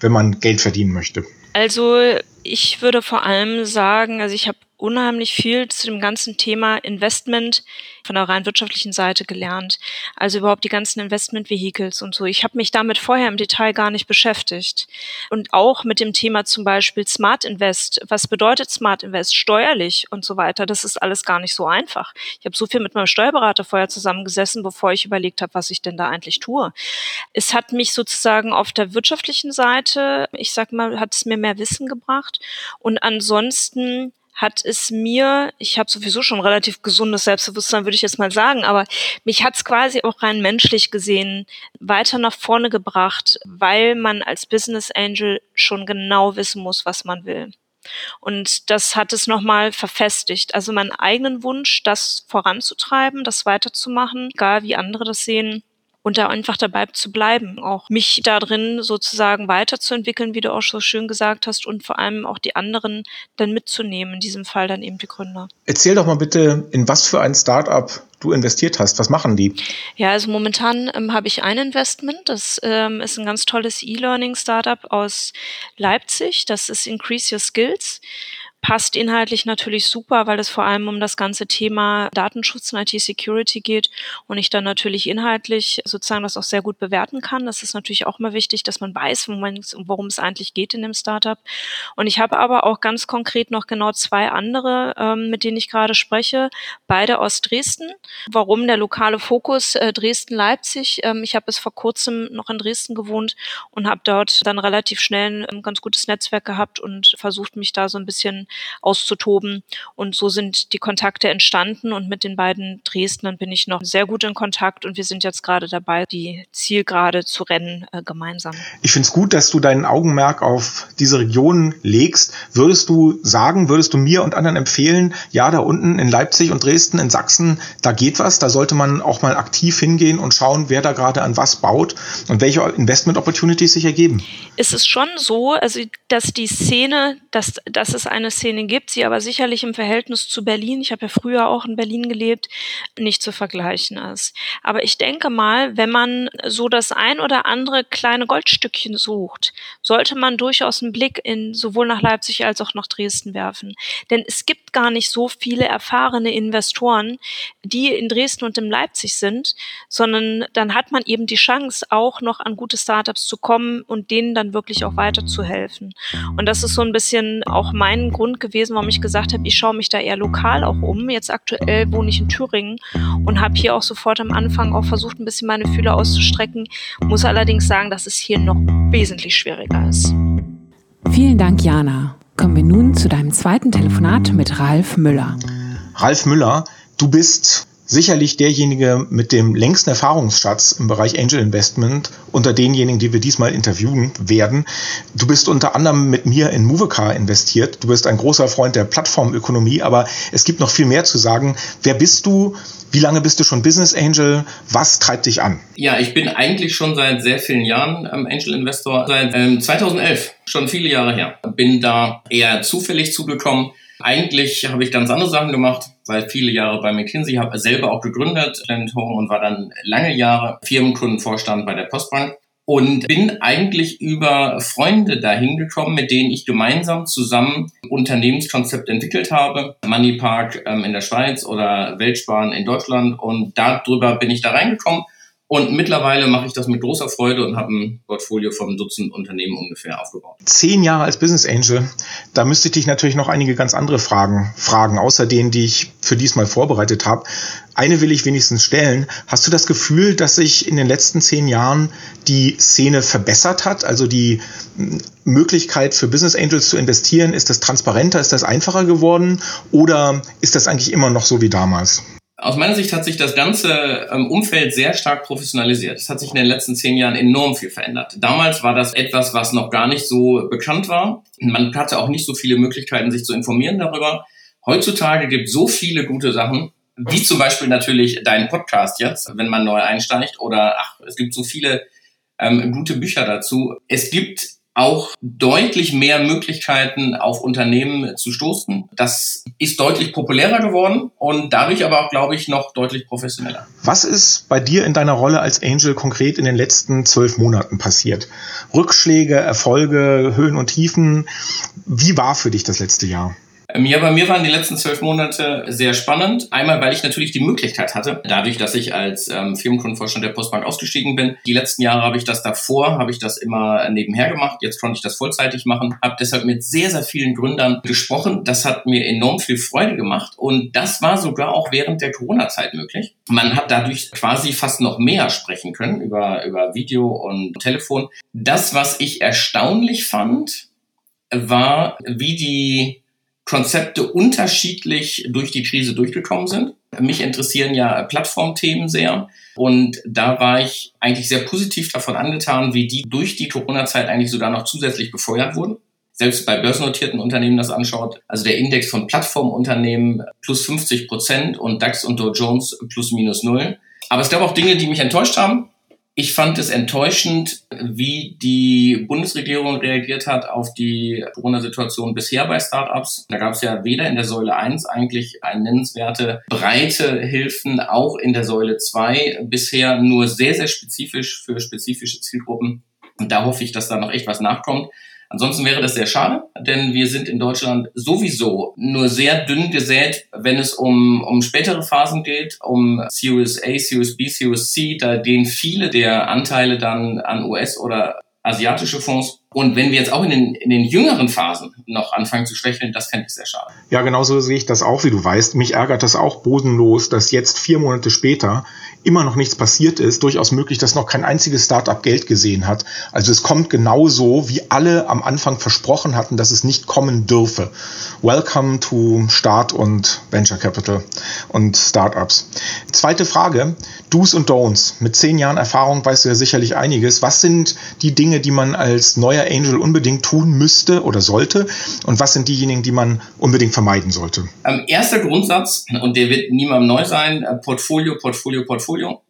wenn man Geld verdienen möchte? Also ich würde vor allem sagen, also ich habe unheimlich viel zu dem ganzen Thema Investment von der rein wirtschaftlichen Seite gelernt. Also überhaupt die ganzen Investment-Vehicles und so. Ich habe mich damit vorher im Detail gar nicht beschäftigt. Und auch mit dem Thema zum Beispiel Smart Invest. Was bedeutet Smart Invest steuerlich und so weiter? Das ist alles gar nicht so einfach. Ich habe so viel mit meinem Steuerberater vorher zusammengesessen, bevor ich überlegt habe, was ich denn da eigentlich tue. Es hat mich sozusagen auf der wirtschaftlichen Seite, ich sag mal, hat es mir mehr Wissen gebracht. Und ansonsten hat es mir, ich habe sowieso schon relativ gesundes Selbstbewusstsein, würde ich jetzt mal sagen, aber mich hat es quasi auch rein menschlich gesehen weiter nach vorne gebracht, weil man als Business Angel schon genau wissen muss, was man will. Und das hat es nochmal verfestigt. Also meinen eigenen Wunsch, das voranzutreiben, das weiterzumachen, egal wie andere das sehen, und da einfach dabei zu bleiben, auch mich da drin sozusagen weiterzuentwickeln, wie du auch so schön gesagt hast, und vor allem auch die anderen dann mitzunehmen, in diesem Fall dann eben die Gründer. Erzähl doch mal bitte, in was für ein Startup du investiert hast. Was machen die? Ja, also momentan ähm, habe ich ein Investment. Das ähm, ist ein ganz tolles E-Learning-Startup aus Leipzig. Das ist Increase Your Skills passt inhaltlich natürlich super, weil es vor allem um das ganze Thema Datenschutz und IT-Security geht und ich dann natürlich inhaltlich sozusagen das auch sehr gut bewerten kann. Das ist natürlich auch immer wichtig, dass man weiß, worum es eigentlich geht in dem Startup. Und ich habe aber auch ganz konkret noch genau zwei andere, ähm, mit denen ich gerade spreche, beide aus Dresden. Warum der lokale Fokus äh, Dresden-Leipzig? Ähm, ich habe bis vor kurzem noch in Dresden gewohnt und habe dort dann relativ schnell ein ganz gutes Netzwerk gehabt und versucht, mich da so ein bisschen auszutoben. Und so sind die Kontakte entstanden und mit den beiden Dresdnern bin ich noch sehr gut in Kontakt und wir sind jetzt gerade dabei, die Zielgerade zu rennen äh, gemeinsam. Ich finde es gut, dass du deinen Augenmerk auf diese Region legst. Würdest du sagen, würdest du mir und anderen empfehlen, ja, da unten in Leipzig und Dresden, in Sachsen, da geht was, da sollte man auch mal aktiv hingehen und schauen, wer da gerade an was baut und welche Investment Opportunities sich ergeben? Es ist schon so, also dass die Szene, dass, dass es eine Szene Szene gibt, sie aber sicherlich im Verhältnis zu Berlin, ich habe ja früher auch in Berlin gelebt, nicht zu vergleichen ist. Aber ich denke mal, wenn man so das ein oder andere kleine Goldstückchen sucht, sollte man durchaus einen Blick in sowohl nach Leipzig als auch nach Dresden werfen. Denn es gibt gar nicht so viele erfahrene Investoren, die in Dresden und in Leipzig sind, sondern dann hat man eben die Chance, auch noch an gute Startups zu kommen und denen dann wirklich auch weiterzuhelfen. Und das ist so ein bisschen auch mein Grund gewesen, warum ich gesagt habe, ich schaue mich da eher lokal auch um. Jetzt aktuell wohne ich in Thüringen und habe hier auch sofort am Anfang auch versucht, ein bisschen meine Fühler auszustrecken. Muss allerdings sagen, dass es hier noch wesentlich schwieriger ist. Vielen Dank, Jana. Kommen wir nun zu deinem zweiten Telefonat mit Ralf Müller. Ralf Müller, du bist sicherlich derjenige mit dem längsten Erfahrungsschatz im Bereich Angel Investment unter denjenigen, die wir diesmal interviewen werden. Du bist unter anderem mit mir in Movecar investiert. Du bist ein großer Freund der Plattformökonomie, aber es gibt noch viel mehr zu sagen. Wer bist du? Wie lange bist du schon Business Angel? Was treibt dich an? Ja, ich bin eigentlich schon seit sehr vielen Jahren ähm, Angel Investor, seit ähm, 2011, schon viele Jahre her. Bin da eher zufällig zugekommen eigentlich habe ich ganz andere Sachen gemacht, weil viele Jahre bei McKinsey, habe selber auch gegründet, und war dann lange Jahre Firmenkundenvorstand bei der Postbank und bin eigentlich über Freunde dahin gekommen, mit denen ich gemeinsam zusammen Unternehmenskonzept entwickelt habe. Moneypark ähm, in der Schweiz oder Weltsparen in Deutschland und darüber bin ich da reingekommen und mittlerweile mache ich das mit großer Freude und habe ein Portfolio von Dutzend Unternehmen ungefähr aufgebaut. Zehn Jahre als Business Angel, da müsste ich dich natürlich noch einige ganz andere Fragen fragen, außer denen, die ich für diesmal vorbereitet habe. Eine will ich wenigstens stellen. Hast du das Gefühl, dass sich in den letzten zehn Jahren die Szene verbessert hat? Also die Möglichkeit für Business Angels zu investieren, ist das transparenter, ist das einfacher geworden oder ist das eigentlich immer noch so wie damals? Aus meiner Sicht hat sich das ganze ähm, Umfeld sehr stark professionalisiert. Es hat sich in den letzten zehn Jahren enorm viel verändert. Damals war das etwas, was noch gar nicht so bekannt war. Man hatte auch nicht so viele Möglichkeiten, sich zu informieren darüber. Heutzutage gibt es so viele gute Sachen, wie zum Beispiel natürlich dein Podcast jetzt, wenn man neu einsteigt, oder ach, es gibt so viele ähm, gute Bücher dazu. Es gibt auch deutlich mehr Möglichkeiten auf Unternehmen zu stoßen. Das ist deutlich populärer geworden und dadurch aber auch, glaube ich, noch deutlich professioneller. Was ist bei dir in deiner Rolle als Angel konkret in den letzten zwölf Monaten passiert? Rückschläge, Erfolge, Höhen und Tiefen. Wie war für dich das letzte Jahr? Ähm, ja, bei mir waren die letzten zwölf Monate sehr spannend. Einmal, weil ich natürlich die Möglichkeit hatte, dadurch, dass ich als ähm, Firmenkundenvorstand der Postbank ausgestiegen bin. Die letzten Jahre habe ich das davor, habe ich das immer nebenher gemacht. Jetzt konnte ich das vollzeitig machen. Habe deshalb mit sehr, sehr vielen Gründern gesprochen. Das hat mir enorm viel Freude gemacht und das war sogar auch während der Corona-Zeit möglich. Man hat dadurch quasi fast noch mehr sprechen können über, über Video und Telefon. Das, was ich erstaunlich fand, war, wie die Konzepte unterschiedlich durch die Krise durchgekommen sind. Mich interessieren ja Plattformthemen sehr. Und da war ich eigentlich sehr positiv davon angetan, wie die durch die Corona-Zeit eigentlich sogar noch zusätzlich befeuert wurden. Selbst bei börsennotierten Unternehmen das anschaut. Also der Index von Plattformunternehmen plus 50 Prozent und DAX und Dow Jones plus minus null. Aber es gab auch Dinge, die mich enttäuscht haben. Ich fand es enttäuschend, wie die Bundesregierung reagiert hat auf die Corona-Situation bisher bei Startups. Da gab es ja weder in der Säule 1 eigentlich eine nennenswerte breite Hilfen, auch in der Säule 2 bisher nur sehr, sehr spezifisch für spezifische Zielgruppen. Und da hoffe ich, dass da noch echt was nachkommt. Ansonsten wäre das sehr schade, denn wir sind in Deutschland sowieso nur sehr dünn gesät, wenn es um, um spätere Phasen geht, um Series A, Series B, Series C, da gehen viele der Anteile dann an US- oder asiatische Fonds. Und wenn wir jetzt auch in den, in den jüngeren Phasen noch anfangen zu schwächeln, das fände ich sehr schade. Ja, genauso sehe ich das auch, wie du weißt. Mich ärgert das auch bodenlos, dass jetzt vier Monate später immer noch nichts passiert ist. Durchaus möglich, dass noch kein einziges Startup Geld gesehen hat. Also es kommt genauso, wie alle am Anfang versprochen hatten, dass es nicht kommen dürfe. Welcome to Start und Venture Capital und Startups. Zweite Frage. Do's und Don'ts. Mit zehn Jahren Erfahrung weißt du ja sicherlich einiges. Was sind die Dinge, die man als neuer Angel unbedingt tun müsste oder sollte? Und was sind diejenigen, die man unbedingt vermeiden sollte? Ähm, erster Grundsatz, und der wird niemandem neu sein, äh, Portfolio, Portfolio, Portfolio.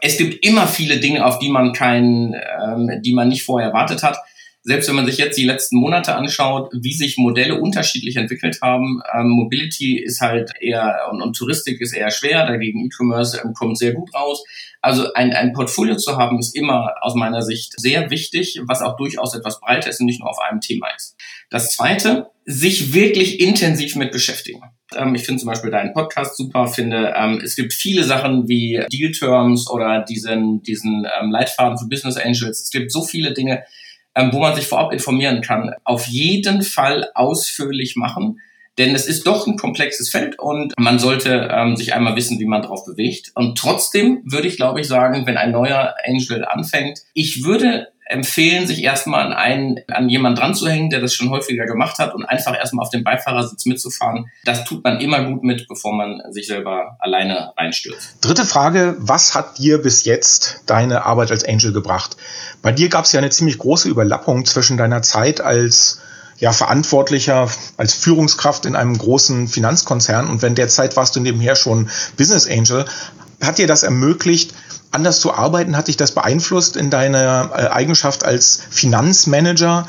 Es gibt immer viele Dinge, auf die man keinen, ähm, die man nicht vorher erwartet hat. selbst wenn man sich jetzt die letzten Monate anschaut, wie sich Modelle unterschiedlich entwickelt haben, ähm, Mobility ist halt eher und, und Touristik ist eher schwer, dagegen E-Commerce ähm, kommt sehr gut raus. Also ein, ein Portfolio zu haben, ist immer aus meiner Sicht sehr wichtig, was auch durchaus etwas breiter ist und nicht nur auf einem Thema ist. Das Zweite, sich wirklich intensiv mit beschäftigen. Ähm, ich finde zum Beispiel deinen Podcast super, finde, ähm, es gibt viele Sachen wie Deal Terms oder diesen, diesen ähm, Leitfaden für Business Angels. Es gibt so viele Dinge, ähm, wo man sich vorab informieren kann. Auf jeden Fall ausführlich machen. Denn es ist doch ein komplexes Feld und man sollte ähm, sich einmal wissen, wie man drauf bewegt. Und trotzdem würde ich, glaube ich, sagen, wenn ein neuer Angel anfängt, ich würde empfehlen, sich erstmal an einen, an jemanden dran zu hängen, der das schon häufiger gemacht hat und einfach erstmal auf dem Beifahrersitz mitzufahren. Das tut man immer gut mit, bevor man sich selber alleine reinstürzt. Dritte Frage, was hat dir bis jetzt deine Arbeit als Angel gebracht? Bei dir gab es ja eine ziemlich große Überlappung zwischen deiner Zeit als ja, Verantwortlicher, als Führungskraft in einem großen Finanzkonzern und wenn derzeit warst du nebenher schon Business Angel. Hat dir das ermöglicht, anders zu arbeiten? Hat dich das beeinflusst in deiner äh, Eigenschaft als Finanzmanager?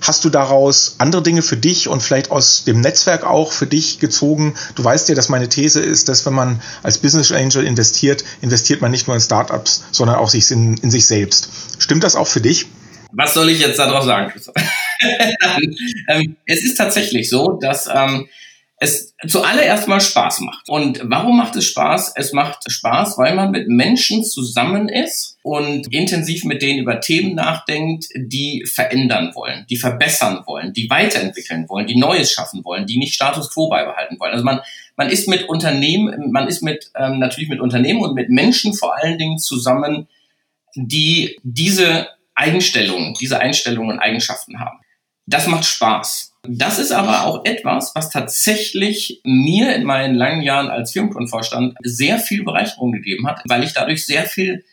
Hast du daraus andere Dinge für dich und vielleicht aus dem Netzwerk auch für dich gezogen? Du weißt ja, dass meine These ist, dass wenn man als Business Angel investiert, investiert man nicht nur in Startups, sondern auch in, in sich selbst. Stimmt das auch für dich? Was soll ich jetzt darauf sagen? ähm, es ist tatsächlich so, dass ähm, es zuallererst mal Spaß macht. Und warum macht es Spaß? Es macht Spaß, weil man mit Menschen zusammen ist und intensiv mit denen über Themen nachdenkt, die verändern wollen, die verbessern wollen, die weiterentwickeln wollen, die Neues schaffen wollen, die nicht Status quo beibehalten wollen. Also man, man ist mit Unternehmen, man ist mit ähm, natürlich mit Unternehmen und mit Menschen vor allen Dingen zusammen, die diese Einstellungen, diese Einstellungen und Eigenschaften haben. Das macht Spaß. Das ist aber auch etwas, was tatsächlich mir in meinen langen Jahren als Firmenkundenvorstand sehr viel Bereicherung gegeben hat, weil ich dadurch sehr viel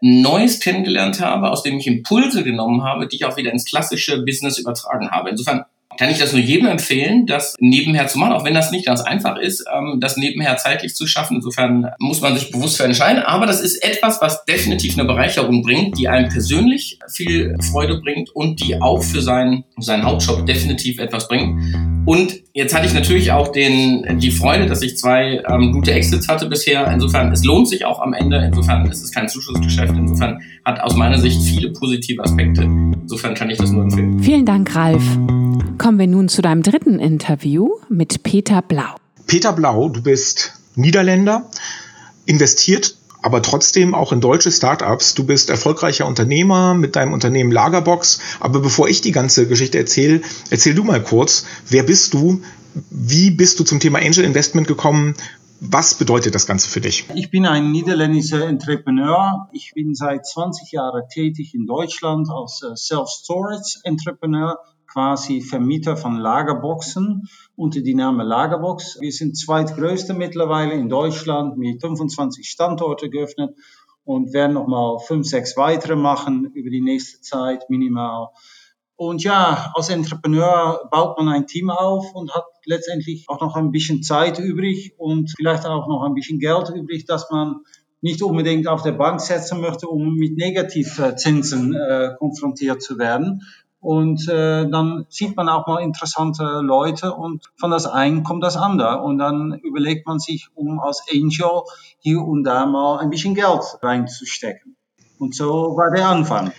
Neues kennengelernt habe, aus dem ich Impulse genommen habe, die ich auch wieder ins klassische Business übertragen habe. Insofern kann ich das nur jedem empfehlen, das nebenher zu machen, auch wenn das nicht ganz einfach ist, ähm, das nebenher zeitlich zu schaffen. Insofern muss man sich bewusst für entscheiden. Aber das ist etwas, was definitiv eine Bereicherung bringt, die einem persönlich viel Freude bringt und die auch für seinen, seinen Hauptjob definitiv etwas bringt. Und jetzt hatte ich natürlich auch den, die Freude, dass ich zwei ähm, gute Exits hatte bisher. Insofern, es lohnt sich auch am Ende. Insofern ist es kein Zuschussgeschäft. Insofern hat aus meiner Sicht viele positive Aspekte. Insofern kann ich das nur empfehlen. Vielen Dank, Ralf. Kommen wir nun zu deinem dritten Interview mit Peter Blau. Peter Blau, du bist Niederländer, investiert aber trotzdem auch in deutsche Startups. Du bist erfolgreicher Unternehmer mit deinem Unternehmen Lagerbox. Aber bevor ich die ganze Geschichte erzähle, erzähl du mal kurz, wer bist du? Wie bist du zum Thema Angel Investment gekommen? Was bedeutet das Ganze für dich? Ich bin ein niederländischer Entrepreneur. Ich bin seit 20 Jahren tätig in Deutschland als äh, Self-Storage-Entrepreneur quasi Vermieter von Lagerboxen unter die Name Lagerbox. Wir sind zweitgrößte mittlerweile in Deutschland mit 25 Standorte geöffnet und werden nochmal fünf, sechs weitere machen über die nächste Zeit minimal. Und ja, als Entrepreneur baut man ein Team auf und hat letztendlich auch noch ein bisschen Zeit übrig und vielleicht auch noch ein bisschen Geld übrig, dass man nicht unbedingt auf der Bank setzen möchte, um mit Negativzinsen äh, konfrontiert zu werden. Und äh, dann sieht man auch mal interessante Leute und von das einen kommt das andere. Und dann überlegt man sich, um als Angel hier und da mal ein bisschen Geld reinzustecken. Und so war der Anfang.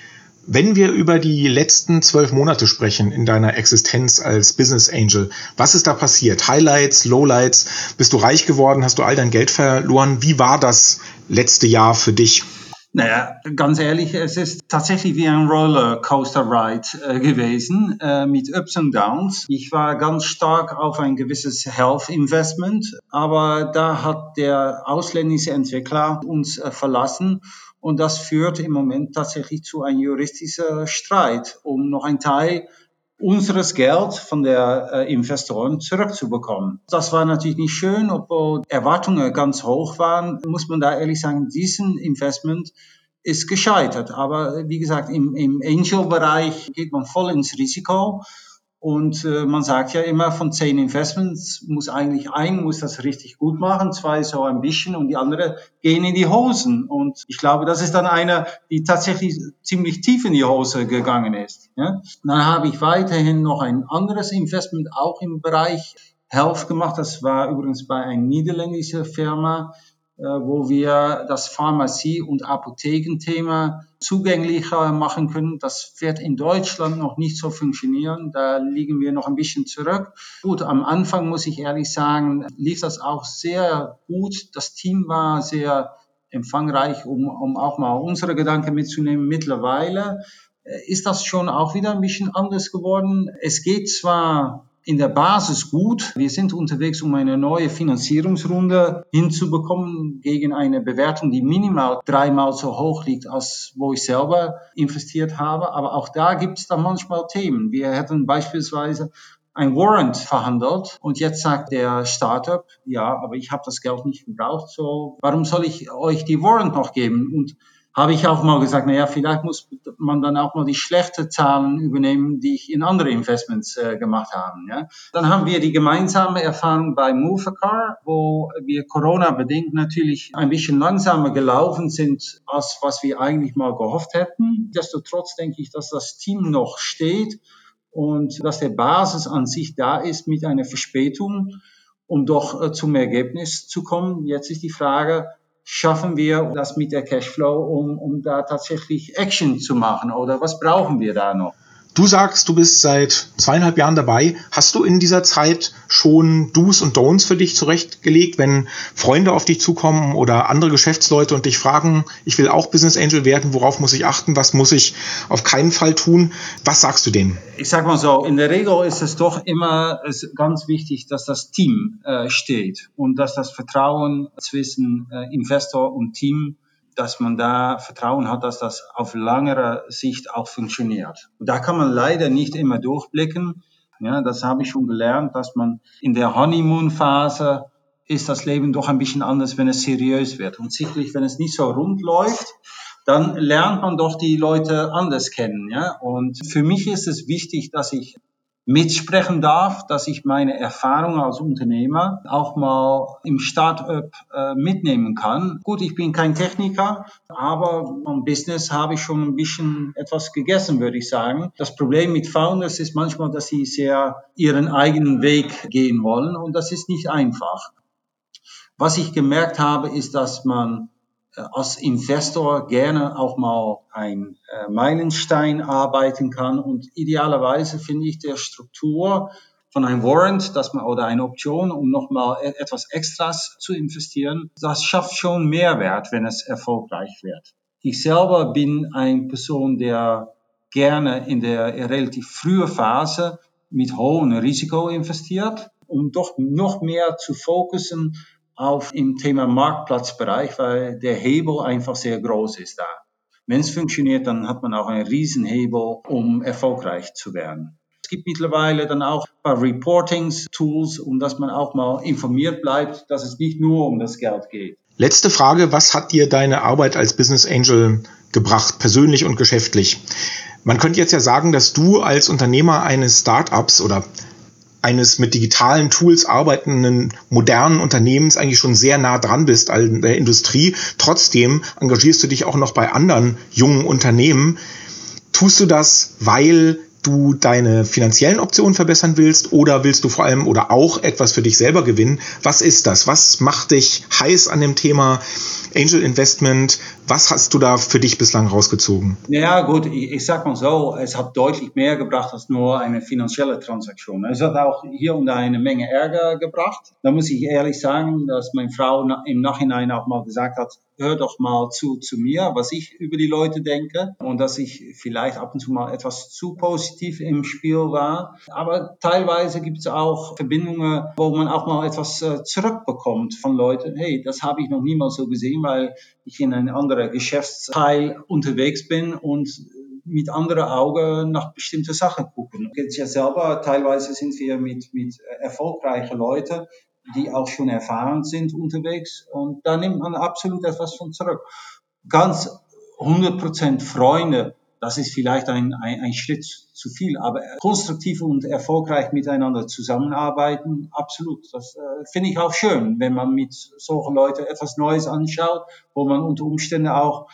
Wenn wir über die letzten zwölf Monate sprechen in deiner Existenz als Business Angel, was ist da passiert? Highlights, Lowlights? Bist du reich geworden? Hast du all dein Geld verloren? Wie war das letzte Jahr für dich? Naja, ganz ehrlich, es ist tatsächlich wie ein Rollercoaster-Ride äh, gewesen äh, mit Ups und Downs. Ich war ganz stark auf ein gewisses Health-Investment, aber da hat der ausländische Entwickler uns äh, verlassen und das führt im Moment tatsächlich zu einem juristischen Streit, um noch ein Teil unseres Geld von der äh, Investoren zurückzubekommen. Das war natürlich nicht schön, obwohl Erwartungen ganz hoch waren, muss man da ehrlich sagen, diesen Investment ist gescheitert. Aber wie gesagt, im, im Angel-Bereich geht man voll ins Risiko. Und äh, man sagt ja immer, von zehn Investments muss eigentlich ein muss das richtig gut machen, zwei so ein bisschen und die andere gehen in die Hosen. Und ich glaube, das ist dann einer, die tatsächlich ziemlich tief in die Hose gegangen ist. Ja? Dann habe ich weiterhin noch ein anderes Investment auch im Bereich Health gemacht. Das war übrigens bei einer niederländischen Firma, wo wir das Pharmazie- und Apothekenthema zugänglicher machen können. Das wird in Deutschland noch nicht so funktionieren. Da liegen wir noch ein bisschen zurück. Gut, am Anfang muss ich ehrlich sagen, lief das auch sehr gut. Das Team war sehr empfangreich, um, um auch mal unsere Gedanken mitzunehmen. Mittlerweile äh, ist das schon auch wieder ein bisschen anders geworden. Es geht zwar in der Basis gut. Wir sind unterwegs, um eine neue Finanzierungsrunde hinzubekommen gegen eine Bewertung, die minimal dreimal so hoch liegt, als wo ich selber investiert habe. Aber auch da gibt es dann manchmal Themen. Wir hätten beispielsweise ein Warrant verhandelt und jetzt sagt der Startup, ja, aber ich habe das Geld nicht gebraucht, so warum soll ich euch die Warrant noch geben? Und habe ich auch mal gesagt, naja, vielleicht muss man dann auch mal die schlechten Zahlen übernehmen, die ich in andere Investments äh, gemacht habe. Ja. Dann haben wir die gemeinsame Erfahrung bei Movecar, wo wir Corona-bedingt natürlich ein bisschen langsamer gelaufen sind, als was wir eigentlich mal gehofft hätten. Destotrotz denke ich, dass das Team noch steht und dass der Basis an sich da ist mit einer Verspätung, um doch äh, zum Ergebnis zu kommen. Jetzt ist die Frage, schaffen wir das mit der Cashflow, um, um da tatsächlich Action zu machen? Oder was brauchen wir da noch? Du sagst, du bist seit zweieinhalb Jahren dabei. Hast du in dieser Zeit schon Do's und Don'ts für dich zurechtgelegt, wenn Freunde auf dich zukommen oder andere Geschäftsleute und dich fragen, ich will auch Business Angel werden, worauf muss ich achten, was muss ich auf keinen Fall tun? Was sagst du denen? Ich sag mal so, in der Regel ist es doch immer ganz wichtig, dass das Team äh, steht und dass das Vertrauen zwischen äh, Investor und Team dass man da Vertrauen hat, dass das auf langere Sicht auch funktioniert. Da kann man leider nicht immer durchblicken. Ja, das habe ich schon gelernt, dass man in der Honeymoon-Phase ist das Leben doch ein bisschen anders, wenn es seriös wird. Und sicherlich, wenn es nicht so rund läuft, dann lernt man doch die Leute anders kennen. Ja? Und für mich ist es wichtig, dass ich mitsprechen darf, dass ich meine Erfahrungen als Unternehmer auch mal im Startup äh, mitnehmen kann. Gut, ich bin kein Techniker, aber am Business habe ich schon ein bisschen etwas gegessen, würde ich sagen. Das Problem mit Founders ist manchmal, dass sie sehr ihren eigenen Weg gehen wollen und das ist nicht einfach. Was ich gemerkt habe, ist, dass man als Investor gerne auch mal ein äh, Meilenstein arbeiten kann und idealerweise finde ich der Struktur von einem Warrant, dass man oder eine Option, um nochmal e-, etwas Extras zu investieren, das schafft schon Mehrwert, wenn es erfolgreich wird. Ich selber bin eine Person, der gerne in der relativ frühen Phase mit hohem Risiko investiert, um doch noch mehr zu fokussen auf im Thema Marktplatzbereich, weil der Hebel einfach sehr groß ist da. Wenn es funktioniert, dann hat man auch einen Riesenhebel, um erfolgreich zu werden. Es gibt mittlerweile dann auch ein paar Reportings-Tools, um dass man auch mal informiert bleibt, dass es nicht nur um das Geld geht. Letzte Frage, was hat dir deine Arbeit als Business Angel gebracht, persönlich und geschäftlich? Man könnte jetzt ja sagen, dass du als Unternehmer eines Startups oder eines mit digitalen Tools arbeitenden modernen Unternehmens eigentlich schon sehr nah dran bist an der Industrie. Trotzdem engagierst du dich auch noch bei anderen jungen Unternehmen. Tust du das, weil du deine finanziellen Optionen verbessern willst oder willst du vor allem oder auch etwas für dich selber gewinnen? Was ist das? Was macht dich heiß an dem Thema Angel Investment? Was hast du da für dich bislang rausgezogen? Ja gut, ich, ich sag mal so, es hat deutlich mehr gebracht als nur eine finanzielle Transaktion. Es hat auch hier und da eine Menge Ärger gebracht. Da muss ich ehrlich sagen, dass meine Frau im Nachhinein auch mal gesagt hat, hör doch mal zu, zu mir, was ich über die Leute denke und dass ich vielleicht ab und zu mal etwas zu positiv im Spiel war. Aber teilweise gibt es auch Verbindungen, wo man auch mal etwas äh, zurückbekommt von Leuten. Hey, das habe ich noch niemals so gesehen, weil ich in einem anderen Geschäftsteil unterwegs bin und mit anderen Augen nach bestimmte Sachen gucken. Jetzt ja selber, teilweise sind wir mit, mit erfolgreichen Leuten die auch schon erfahren sind unterwegs. Und da nimmt man absolut etwas von zurück. Ganz 100% Freunde, das ist vielleicht ein, ein, ein Schritt zu viel. Aber konstruktiv und erfolgreich miteinander zusammenarbeiten, absolut. Das äh, finde ich auch schön, wenn man mit solchen Leuten etwas Neues anschaut, wo man unter Umständen auch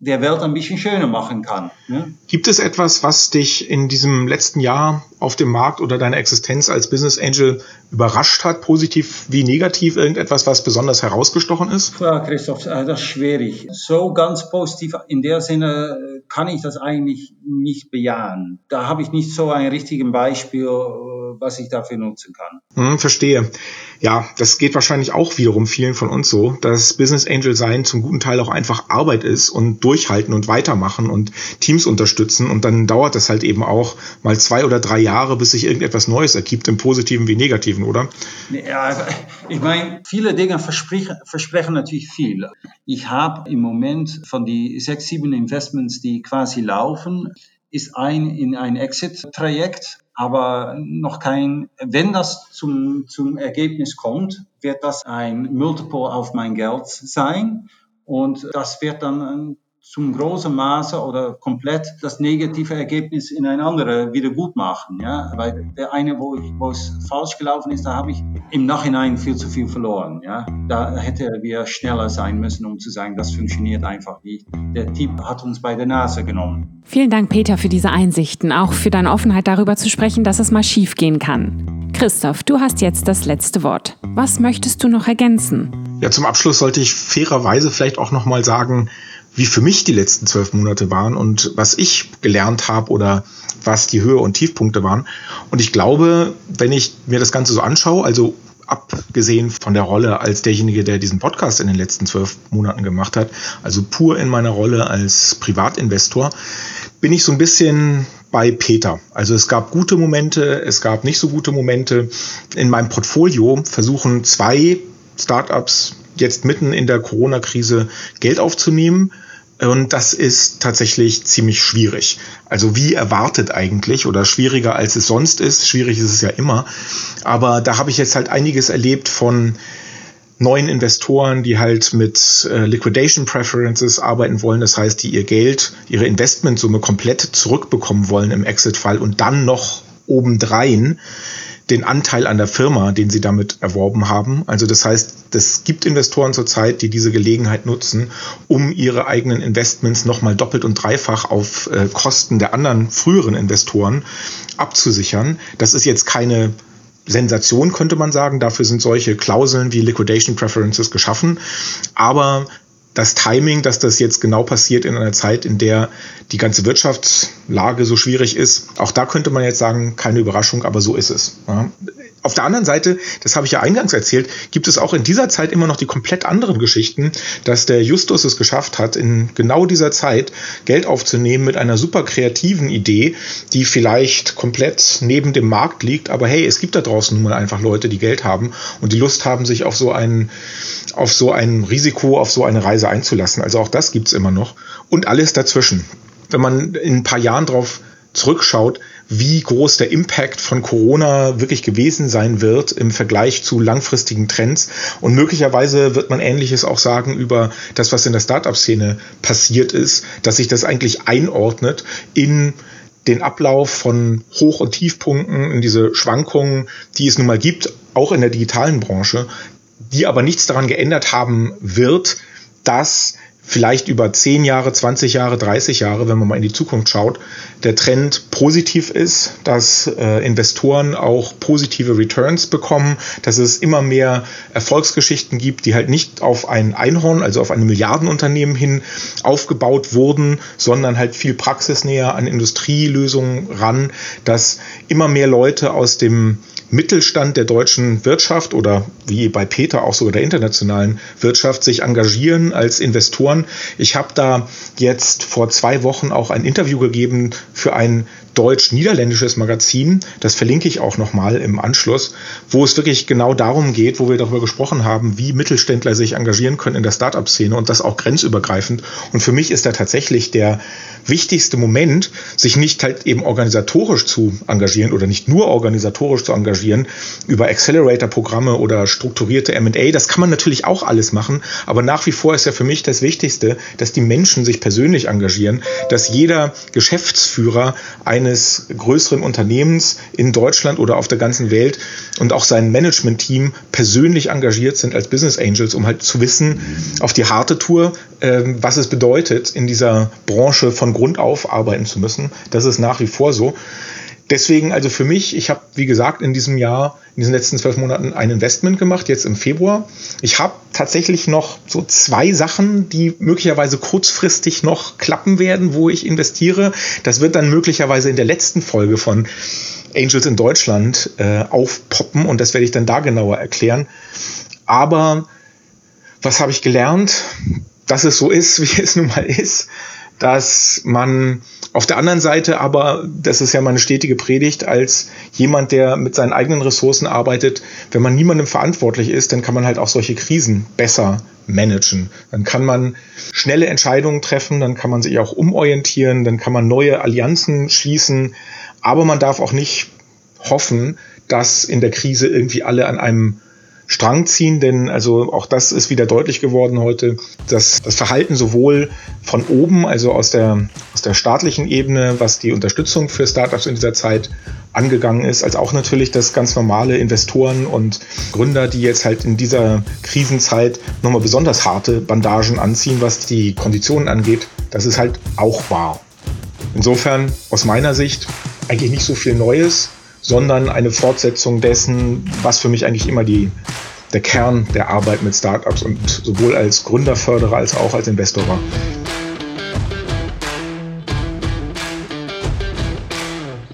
der Welt ein bisschen schöner machen kann. Ne? Gibt es etwas, was dich in diesem letzten Jahr auf dem Markt oder deine Existenz als Business Angel überrascht hat, positiv wie negativ? Irgendetwas, was besonders herausgestochen ist? Ja, Christoph, äh, das ist schwierig. So ganz positiv in der Sinne äh, kann ich das eigentlich nicht bejahen. Da habe ich nicht so ein richtiges Beispiel, äh, was ich dafür nutzen kann. Hm, verstehe. Ja, das geht wahrscheinlich auch wiederum vielen von uns so, dass Business Angel sein zum guten Teil auch einfach Arbeit ist und durchhalten und weitermachen und Teams unterstützen und dann dauert es halt eben auch mal zwei oder drei Jahre, bis sich irgendetwas Neues ergibt, im Positiven wie Negativen, oder? Ja, ich meine, viele Dinge versprechen, natürlich viel. Ich habe im Moment von die sechs, sieben Investments, die quasi laufen, ist ein in ein Exit-Projekt aber noch kein, wenn das zum, zum Ergebnis kommt, wird das ein Multiple auf mein Geld sein. Und das wird dann zum großen Maße oder komplett das negative Ergebnis in ein andere wieder gut machen. Ja? Weil der eine, wo, ich, wo es falsch gelaufen ist, da habe ich im Nachhinein viel zu viel verloren. Ja? Da hätte wir schneller sein müssen, um zu sagen, das funktioniert einfach nicht. Der Typ hat uns bei der Nase genommen. Vielen Dank, Peter, für diese Einsichten, auch für deine Offenheit darüber zu sprechen, dass es mal schief gehen kann. Christoph, du hast jetzt das letzte Wort. Was möchtest du noch ergänzen? Ja, zum Abschluss sollte ich fairerweise vielleicht auch noch mal sagen, wie für mich die letzten zwölf Monate waren und was ich gelernt habe oder was die Höhe und Tiefpunkte waren. Und ich glaube, wenn ich mir das Ganze so anschaue, also abgesehen von der Rolle als derjenige, der diesen Podcast in den letzten zwölf Monaten gemacht hat, also pur in meiner Rolle als Privatinvestor, bin ich so ein bisschen bei Peter. Also es gab gute Momente, es gab nicht so gute Momente. In meinem Portfolio versuchen zwei Startups jetzt mitten in der Corona-Krise Geld aufzunehmen. Und das ist tatsächlich ziemlich schwierig. Also wie erwartet eigentlich oder schwieriger als es sonst ist. Schwierig ist es ja immer. Aber da habe ich jetzt halt einiges erlebt von neuen Investoren, die halt mit äh, Liquidation Preferences arbeiten wollen. Das heißt, die ihr Geld, ihre Investmentsumme komplett zurückbekommen wollen im Exit-Fall und dann noch obendrein den Anteil an der Firma, den sie damit erworben haben. Also das heißt, es gibt Investoren zurzeit, die diese Gelegenheit nutzen, um ihre eigenen Investments nochmal doppelt und dreifach auf äh, Kosten der anderen früheren Investoren abzusichern. Das ist jetzt keine Sensation, könnte man sagen. Dafür sind solche Klauseln wie Liquidation Preferences geschaffen. Aber das Timing, dass das jetzt genau passiert in einer Zeit, in der die ganze Wirtschaftslage so schwierig ist, auch da könnte man jetzt sagen, keine Überraschung, aber so ist es. Ja. Auf der anderen Seite, das habe ich ja eingangs erzählt, gibt es auch in dieser Zeit immer noch die komplett anderen Geschichten, dass der Justus es geschafft hat, in genau dieser Zeit Geld aufzunehmen mit einer super kreativen Idee, die vielleicht komplett neben dem Markt liegt, aber hey, es gibt da draußen nun mal einfach Leute, die Geld haben und die Lust haben, sich auf so ein, auf so ein Risiko, auf so eine Reise einzulassen. Also auch das gibt es immer noch. Und alles dazwischen. Wenn man in ein paar Jahren drauf zurückschaut, wie groß der Impact von Corona wirklich gewesen sein wird im Vergleich zu langfristigen Trends. Und möglicherweise wird man Ähnliches auch sagen über das, was in der Startup-Szene passiert ist, dass sich das eigentlich einordnet in den Ablauf von Hoch- und Tiefpunkten, in diese Schwankungen, die es nun mal gibt, auch in der digitalen Branche, die aber nichts daran geändert haben wird, dass vielleicht über 10 Jahre, 20 Jahre, 30 Jahre, wenn man mal in die Zukunft schaut, der Trend positiv ist, dass äh, Investoren auch positive Returns bekommen, dass es immer mehr Erfolgsgeschichten gibt, die halt nicht auf ein Einhorn, also auf ein Milliardenunternehmen hin aufgebaut wurden, sondern halt viel praxisnäher an Industrielösungen ran, dass immer mehr Leute aus dem Mittelstand der deutschen Wirtschaft oder wie bei Peter auch sogar der internationalen Wirtschaft sich engagieren als Investoren. Ich habe da jetzt vor zwei Wochen auch ein Interview gegeben für ein deutsch-niederländisches Magazin, das verlinke ich auch nochmal im Anschluss, wo es wirklich genau darum geht, wo wir darüber gesprochen haben, wie Mittelständler sich engagieren können in der Startup-Szene und das auch grenzübergreifend. Und für mich ist da tatsächlich der wichtigste Moment, sich nicht halt eben organisatorisch zu engagieren oder nicht nur organisatorisch zu engagieren über Accelerator-Programme oder strukturierte M&A. Das kann man natürlich auch alles machen, aber nach wie vor ist ja für mich das Wichtigste, dass die Menschen sich persönlich engagieren, dass jeder Geschäftsführer eines größeren Unternehmens in Deutschland oder auf der ganzen Welt und auch sein Management-Team persönlich engagiert sind als Business Angels, um halt zu wissen, auf die harte Tour, äh, was es bedeutet, in dieser Branche von Grund auf arbeiten zu müssen. Das ist nach wie vor so. Deswegen also für mich, ich habe, wie gesagt, in diesem Jahr, in diesen letzten zwölf Monaten ein Investment gemacht, jetzt im Februar. Ich habe tatsächlich noch so zwei Sachen, die möglicherweise kurzfristig noch klappen werden, wo ich investiere. Das wird dann möglicherweise in der letzten Folge von Angels in Deutschland äh, aufpoppen und das werde ich dann da genauer erklären. Aber was habe ich gelernt? Dass es so ist, wie es nun mal ist dass man auf der anderen Seite aber, das ist ja meine stetige Predigt, als jemand, der mit seinen eigenen Ressourcen arbeitet, wenn man niemandem verantwortlich ist, dann kann man halt auch solche Krisen besser managen. Dann kann man schnelle Entscheidungen treffen, dann kann man sich auch umorientieren, dann kann man neue Allianzen schließen, aber man darf auch nicht hoffen, dass in der Krise irgendwie alle an einem Strang ziehen, denn also auch das ist wieder deutlich geworden heute, dass das Verhalten sowohl von oben, also aus der, aus der staatlichen Ebene, was die Unterstützung für Startups in dieser Zeit angegangen ist, als auch natürlich das ganz normale Investoren und Gründer, die jetzt halt in dieser Krisenzeit nochmal besonders harte Bandagen anziehen, was die Konditionen angeht. Das ist halt auch wahr. Insofern aus meiner Sicht eigentlich nicht so viel Neues sondern eine Fortsetzung dessen, was für mich eigentlich immer die, der Kern der Arbeit mit Startups und sowohl als Gründerförderer als auch als Investor war.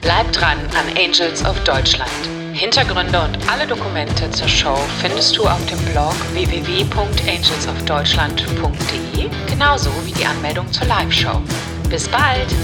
Bleib dran an Angels of Deutschland. Hintergründe und alle Dokumente zur Show findest du auf dem Blog www.angelsofdeutschland.de, genauso wie die Anmeldung zur Live-Show. Bis bald!